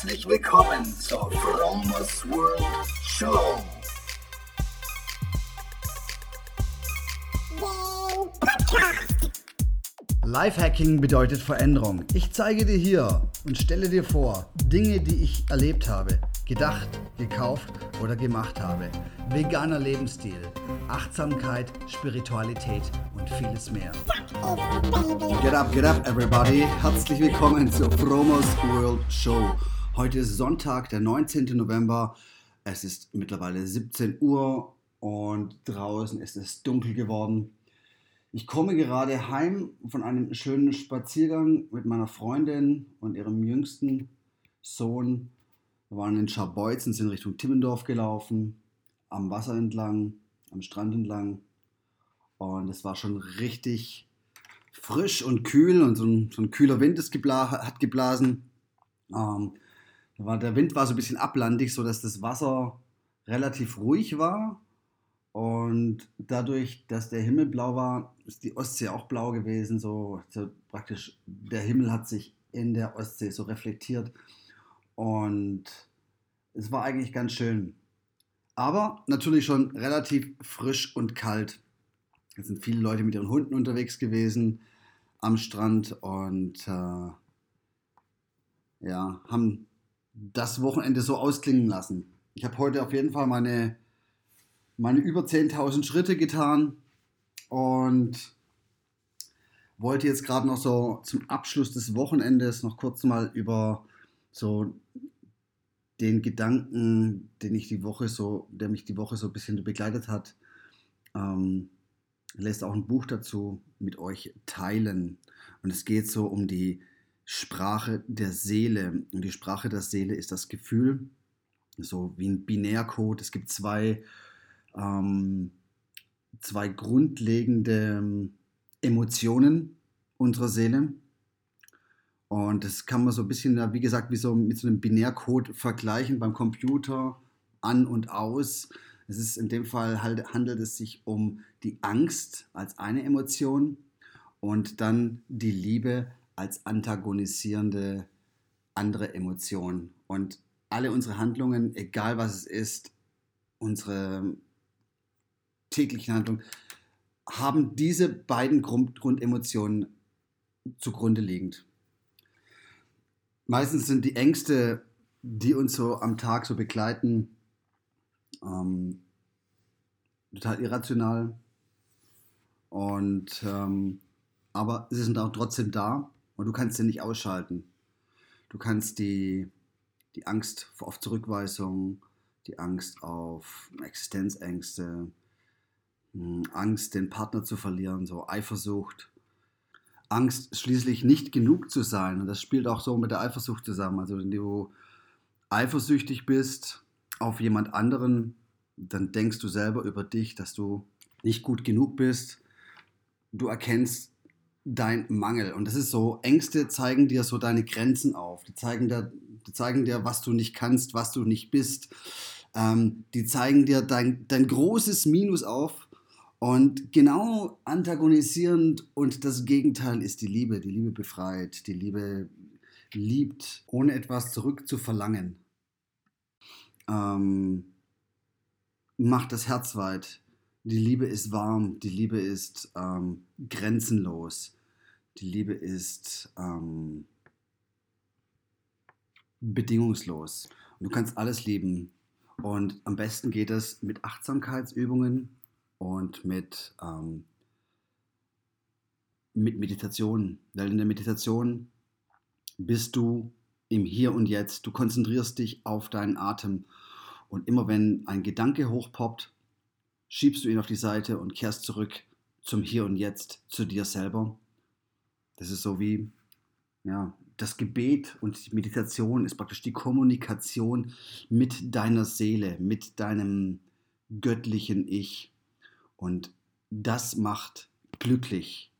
Herzlich willkommen zur Fromos World Show. Lifehacking bedeutet Veränderung. Ich zeige dir hier und stelle dir vor Dinge, die ich erlebt habe, gedacht, gekauft oder gemacht habe. Veganer Lebensstil, Achtsamkeit, Spiritualität und vieles mehr. Get up, get up, everybody. Herzlich willkommen zur Promos World Show. Heute ist Sonntag, der 19. November. Es ist mittlerweile 17 Uhr und draußen ist es dunkel geworden. Ich komme gerade heim von einem schönen Spaziergang mit meiner Freundin und ihrem jüngsten Sohn. Wir waren in Scharbeutz sind Richtung Timmendorf gelaufen, am Wasser entlang, am Strand entlang. Und es war schon richtig frisch und kühl und so ein, so ein kühler Wind ist gebla hat geblasen. Ähm, war, der Wind war so ein bisschen ablandig, sodass das Wasser relativ ruhig war und dadurch, dass der Himmel blau war, ist die Ostsee auch blau gewesen. So, so, praktisch, der Himmel hat sich in der Ostsee so reflektiert. Und es war eigentlich ganz schön. Aber natürlich schon relativ frisch und kalt. Es sind viele Leute mit ihren Hunden unterwegs gewesen am Strand und äh, ja, haben das Wochenende so ausklingen lassen. Ich habe heute auf jeden Fall meine meine über 10.000 Schritte getan und wollte jetzt gerade noch so zum Abschluss des Wochenendes noch kurz mal über so den Gedanken, den ich die Woche so, der mich die Woche so ein bisschen begleitet hat, ähm, lässt auch ein Buch dazu mit euch teilen. Und es geht so um die Sprache der Seele. Und die Sprache der Seele ist das Gefühl, so wie ein Binärcode. Es gibt zwei ähm, zwei grundlegende ähm, Emotionen unserer Seele. Und das kann man so ein bisschen, wie gesagt, wie so mit so einem Binärcode vergleichen beim Computer an und aus. Es ist in dem Fall halt, handelt es sich um die Angst als eine Emotion und dann die Liebe als antagonisierende andere Emotion. Und alle unsere Handlungen, egal was es ist, unsere täglichen Handlung, haben diese beiden Grund Grundemotionen zugrunde liegend. Meistens sind die Ängste, die uns so am Tag so begleiten, ähm, total irrational. Und ähm, aber sie sind auch trotzdem da und du kannst sie nicht ausschalten. Du kannst die, die Angst auf Zurückweisung, die Angst auf Existenzängste, hm, Angst, den Partner zu verlieren, so Eifersucht. Angst, schließlich nicht genug zu sein. Und das spielt auch so mit der Eifersucht zusammen. Also wenn du eifersüchtig bist auf jemand anderen, dann denkst du selber über dich, dass du nicht gut genug bist. Du erkennst dein Mangel. Und das ist so, Ängste zeigen dir so deine Grenzen auf. Die zeigen dir, die zeigen dir was du nicht kannst, was du nicht bist. Ähm, die zeigen dir dein, dein großes Minus auf und genau antagonisierend und das Gegenteil ist die Liebe. Die Liebe befreit, die Liebe liebt, ohne etwas zurückzuverlangen. Ähm, macht das Herz weit. Die Liebe ist warm, die Liebe ist ähm, grenzenlos, die Liebe ist ähm, bedingungslos. Und du kannst alles lieben. Und am besten geht es mit Achtsamkeitsübungen, und mit, ähm, mit Meditation. Weil in der Meditation bist du im Hier und Jetzt. Du konzentrierst dich auf deinen Atem. Und immer wenn ein Gedanke hochpoppt, schiebst du ihn auf die Seite und kehrst zurück zum Hier und Jetzt, zu dir selber. Das ist so wie, ja, das Gebet und die Meditation ist praktisch die Kommunikation mit deiner Seele, mit deinem göttlichen Ich. Und das macht glücklich,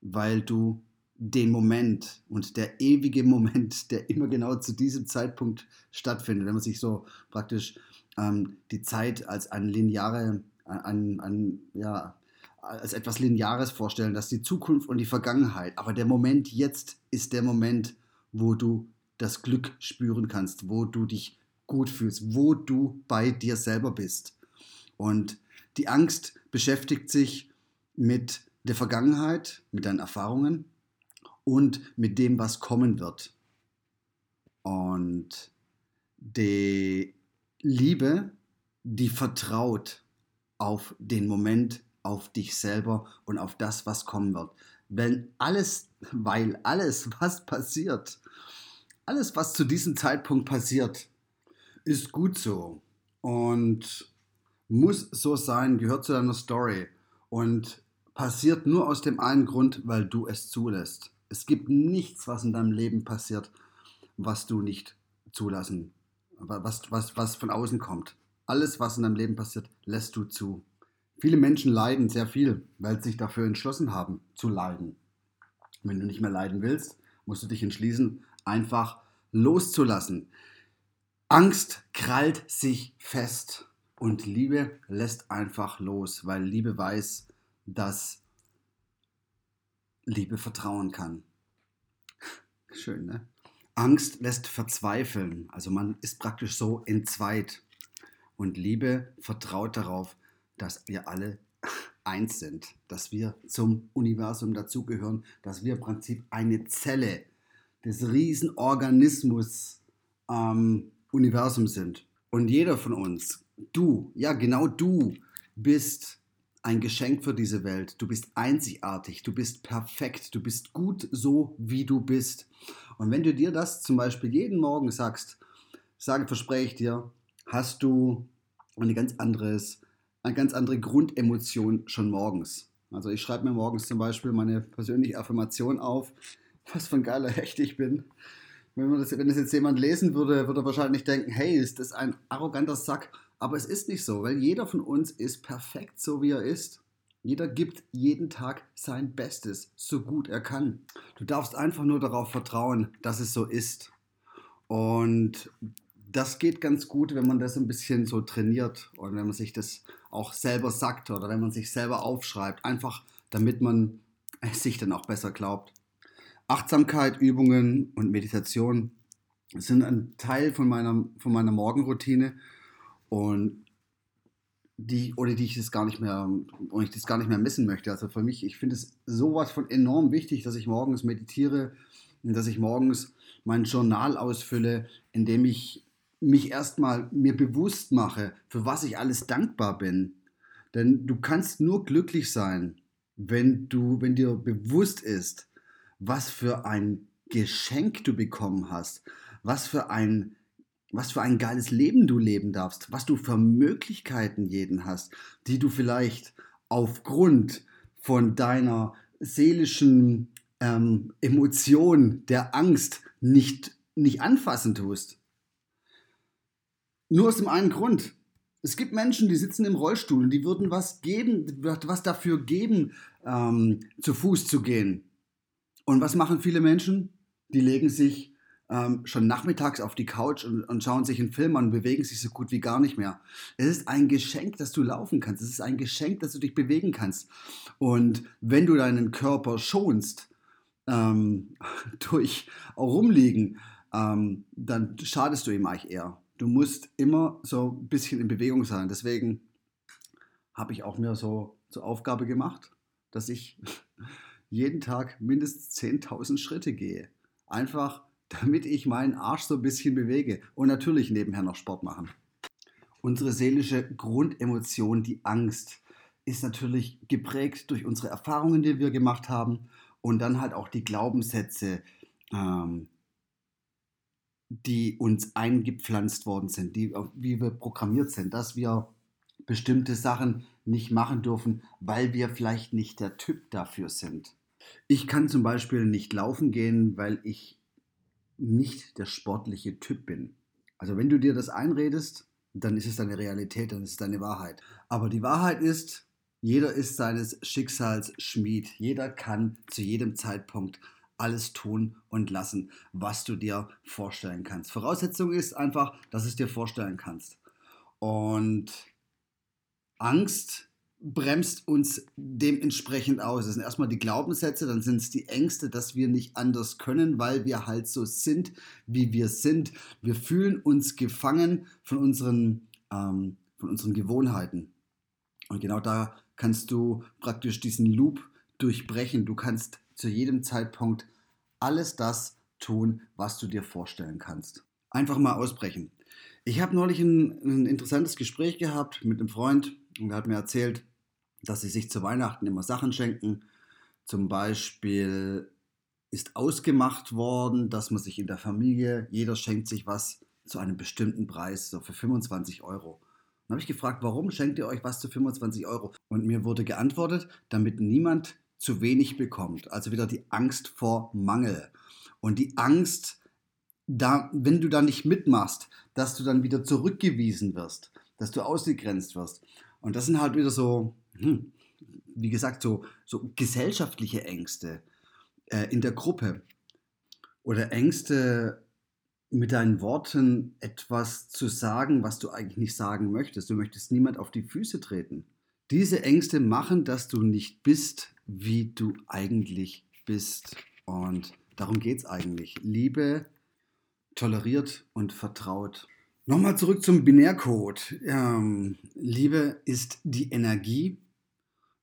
weil du den Moment und der ewige Moment, der immer genau zu diesem Zeitpunkt stattfindet, wenn man sich so praktisch ähm, die Zeit als ein lineare, ein, ein, ja, als etwas Lineares vorstellen, dass die Zukunft und die Vergangenheit, aber der Moment jetzt ist der Moment, wo du das Glück spüren kannst, wo du dich gut fühlst, wo du bei dir selber bist. Und die Angst beschäftigt sich mit der Vergangenheit, mit deinen Erfahrungen und mit dem, was kommen wird. Und die Liebe, die vertraut auf den Moment, auf dich selber und auf das, was kommen wird. Wenn alles, weil alles, was passiert, alles, was zu diesem Zeitpunkt passiert, ist gut so und muss so sein, gehört zu deiner Story und passiert nur aus dem einen Grund, weil du es zulässt. Es gibt nichts, was in deinem Leben passiert, was du nicht zulassen, was, was, was von außen kommt. Alles, was in deinem Leben passiert, lässt du zu. Viele Menschen leiden sehr viel, weil sie sich dafür entschlossen haben, zu leiden. Wenn du nicht mehr leiden willst, musst du dich entschließen, einfach loszulassen. Angst krallt sich fest und Liebe lässt einfach los, weil Liebe weiß, dass Liebe vertrauen kann. Schön, ne? Angst lässt verzweifeln, also man ist praktisch so entzweit. Und Liebe vertraut darauf, dass wir alle eins sind, dass wir zum Universum dazugehören, dass wir im Prinzip eine Zelle des Riesenorganismus ähm, Universum sind. Und jeder von uns, du, ja genau du, bist ein Geschenk für diese Welt. Du bist einzigartig, du bist perfekt, du bist gut so, wie du bist. Und wenn du dir das zum Beispiel jeden Morgen sagst, sage, verspreche ich dir, hast du eine ganz anderes, eine ganz andere Grundemotion schon morgens. Also ich schreibe mir morgens zum Beispiel meine persönliche Affirmation auf, was für ein geiler Hecht ich bin. Wenn, man das, wenn das jetzt jemand lesen würde, würde er wahrscheinlich denken, hey, ist das ein arroganter Sack. Aber es ist nicht so, weil jeder von uns ist perfekt so, wie er ist. Jeder gibt jeden Tag sein Bestes, so gut er kann. Du darfst einfach nur darauf vertrauen, dass es so ist. Und das geht ganz gut, wenn man das ein bisschen so trainiert und wenn man sich das auch selber sagt oder wenn man sich selber aufschreibt, einfach damit man es sich dann auch besser glaubt. Achtsamkeit, Übungen und Meditation sind ein Teil von meiner, von meiner Morgenroutine und die, oder die ich das gar nicht mehr, und ich das gar nicht mehr missen möchte. Also für mich, ich finde es sowas von enorm wichtig, dass ich morgens meditiere, dass ich morgens mein Journal ausfülle, indem ich mich erstmal mir bewusst mache, für was ich alles dankbar bin. Denn du kannst nur glücklich sein, wenn du, wenn dir bewusst ist, was für ein Geschenk du bekommen hast, was für ein, was für ein geiles Leben du leben darfst, was du für Möglichkeiten jeden hast, die du vielleicht aufgrund von deiner seelischen ähm, Emotion der Angst nicht, nicht anfassen tust. Nur aus dem einen Grund. Es gibt Menschen, die sitzen im Rollstuhl und die würden was geben, was dafür geben, ähm, zu Fuß zu gehen. Und was machen viele Menschen? Die legen sich ähm, schon nachmittags auf die Couch und, und, schauen sich einen Film an und bewegen sich so gut wie gar nicht mehr. Es ist ein Geschenk, dass du laufen kannst. Es ist ein Geschenk, dass du dich bewegen kannst. Und wenn du deinen Körper schonst ähm, durch Rumliegen, ähm, dann schadest du ihm eigentlich eher. Du musst immer so ein bisschen in Bewegung sein. Deswegen habe ich auch mir so zur Aufgabe gemacht, dass ich jeden Tag mindestens 10.000 Schritte gehe. Einfach, damit ich meinen Arsch so ein bisschen bewege und natürlich nebenher noch Sport machen. Unsere seelische Grundemotion, die Angst, ist natürlich geprägt durch unsere Erfahrungen, die wir gemacht haben und dann halt auch die Glaubenssätze, ähm, die uns eingepflanzt worden sind, die, wie wir programmiert sind, dass wir bestimmte Sachen nicht machen dürfen, weil wir vielleicht nicht der Typ dafür sind. Ich kann zum Beispiel nicht laufen gehen, weil ich nicht der sportliche Typ bin. Also wenn du dir das einredest, dann ist es deine Realität, dann ist es deine Wahrheit. Aber die Wahrheit ist, jeder ist seines Schicksals Schmied. Jeder kann zu jedem Zeitpunkt alles tun und lassen, was du dir vorstellen kannst. Voraussetzung ist einfach, dass du es dir vorstellen kannst. Und Angst bremst uns dementsprechend aus? Das sind erstmal die Glaubenssätze, dann sind es die Ängste, dass wir nicht anders können, weil wir halt so sind, wie wir sind. Wir fühlen uns gefangen von unseren, ähm, von unseren Gewohnheiten. Und genau da kannst du praktisch diesen Loop durchbrechen. Du kannst zu jedem Zeitpunkt alles das tun, was du dir vorstellen kannst. Einfach mal ausbrechen. Ich habe neulich ein, ein, interessantes Gespräch gehabt mit einem Freund und er hat mir erzählt, dass sie sich zu Weihnachten immer Sachen schenken. Zum Beispiel ist ausgemacht worden, dass man sich in der Familie, jeder schenkt sich was zu einem bestimmten Preis, so für 25 Euro. Dann habe ich gefragt, warum schenkt ihr euch was zu 25 Euro? Und mir wurde geantwortet, damit niemand zu wenig bekommt. Also wieder die Angst vor Mangel. Und die Angst, da, wenn du da nicht mitmachst, dass du dann wieder zurückgewiesen wirst, dass du ausgegrenzt wirst. Und das sind halt wieder so, hm, wie gesagt, so, so gesellschaftliche Ängste äh, in der Gruppe oder Ängste mit deinen Worten etwas zu sagen, was du eigentlich nicht sagen möchtest. Du möchtest niemand auf die Füße treten. Diese Ängste machen, dass du nicht bist, wie du eigentlich bist. Und darum geht es eigentlich. Liebe toleriert und vertraut. Nochmal zurück zum Binärcode. Ähm, Liebe ist die Energie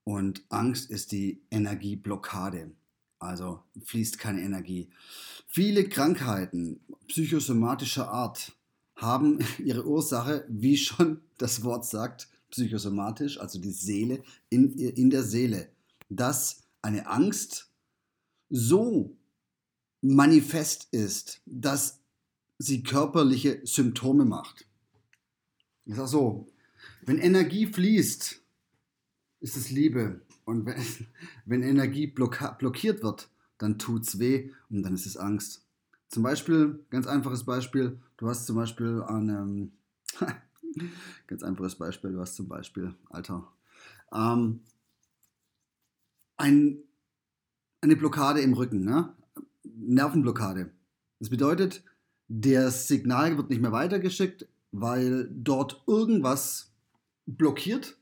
und Angst ist die Energieblockade. Also fließt keine Energie. Viele Krankheiten psychosomatischer Art haben ihre Ursache, wie schon das Wort sagt, psychosomatisch, also die Seele, in, in der Seele. Dass eine Angst so manifest ist, dass sie körperliche Symptome macht. Ich sage so, wenn Energie fließt, ist es Liebe. Und wenn, wenn Energie blockiert wird, dann tut es weh und dann ist es Angst. Zum Beispiel, ganz einfaches Beispiel, du hast zum Beispiel an, ähm, ganz einfaches Beispiel, du hast zum Beispiel, Alter, ähm, ein, eine Blockade im Rücken, ne? Nervenblockade. Das bedeutet, das Signal wird nicht mehr weitergeschickt, weil dort irgendwas blockiert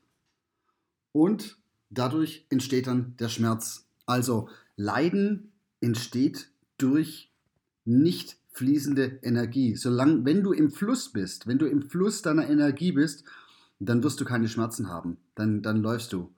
und dadurch entsteht dann der Schmerz. Also Leiden entsteht durch nicht fließende Energie. Solange, wenn du im Fluss bist, wenn du im Fluss deiner Energie bist, dann wirst du keine Schmerzen haben. Dann, dann läufst du.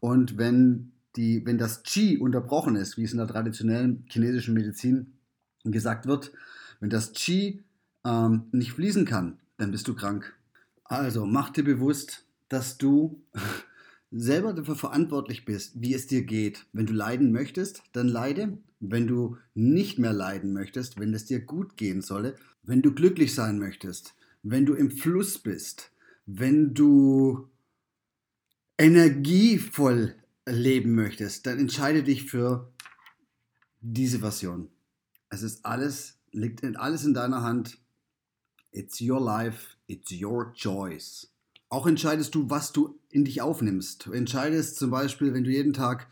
Und wenn, die, wenn das Qi unterbrochen ist, wie es in der traditionellen chinesischen Medizin gesagt wird, wenn das Qi ähm, nicht fließen kann, dann bist du krank. Also mach dir bewusst, dass du selber dafür verantwortlich bist, wie es dir geht. Wenn du leiden möchtest, dann leide. Wenn du nicht mehr leiden möchtest, wenn es dir gut gehen solle, wenn du glücklich sein möchtest, wenn du im Fluss bist, wenn du energievoll leben möchtest, dann entscheide dich für diese Version. Es ist alles liegt alles in deiner Hand. It's your life, it's your choice. Auch entscheidest du, was du in dich aufnimmst. Du entscheidest zum Beispiel, wenn du jeden Tag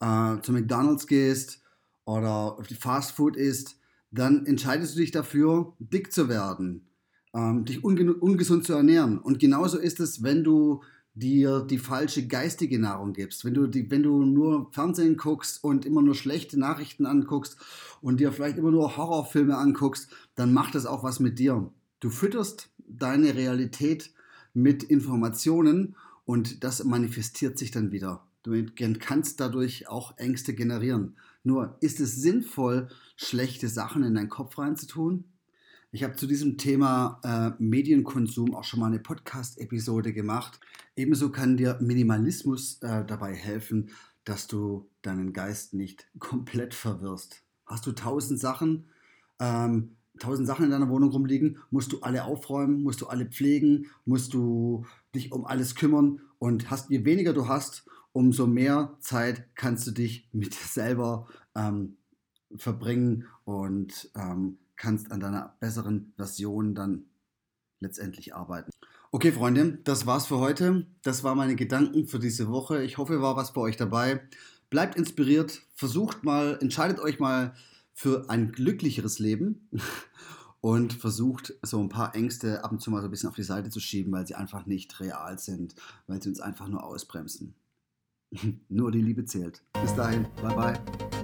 äh, zu McDonald's gehst oder Fast Food isst, dann entscheidest du dich dafür, dick zu werden, ähm, dich ungesund zu ernähren. Und genauso ist es, wenn du dir die falsche geistige Nahrung gibst, wenn du, die, wenn du nur Fernsehen guckst und immer nur schlechte Nachrichten anguckst und dir vielleicht immer nur Horrorfilme anguckst, dann macht das auch was mit dir. Du fütterst deine Realität mit Informationen und das manifestiert sich dann wieder. Du kannst dadurch auch Ängste generieren. Nur ist es sinnvoll, schlechte Sachen in deinen Kopf reinzutun? Ich habe zu diesem Thema äh, Medienkonsum auch schon mal eine Podcast-Episode gemacht. Ebenso kann dir Minimalismus äh, dabei helfen, dass du deinen Geist nicht komplett verwirrst. Hast du tausend Sachen, ähm, tausend Sachen in deiner Wohnung rumliegen, musst du alle aufräumen, musst du alle pflegen, musst du dich um alles kümmern und hast, je weniger du hast, umso mehr Zeit kannst du dich mit dir selber ähm, verbringen und ähm, kannst an deiner besseren Version dann letztendlich arbeiten. Okay, Freunde, das war's für heute. Das waren meine Gedanken für diese Woche. Ich hoffe, war was bei euch dabei. Bleibt inspiriert, versucht mal, entscheidet euch mal für ein glücklicheres Leben und versucht so ein paar Ängste ab und zu mal so ein bisschen auf die Seite zu schieben, weil sie einfach nicht real sind, weil sie uns einfach nur ausbremsen. nur die Liebe zählt. Bis dahin, bye bye.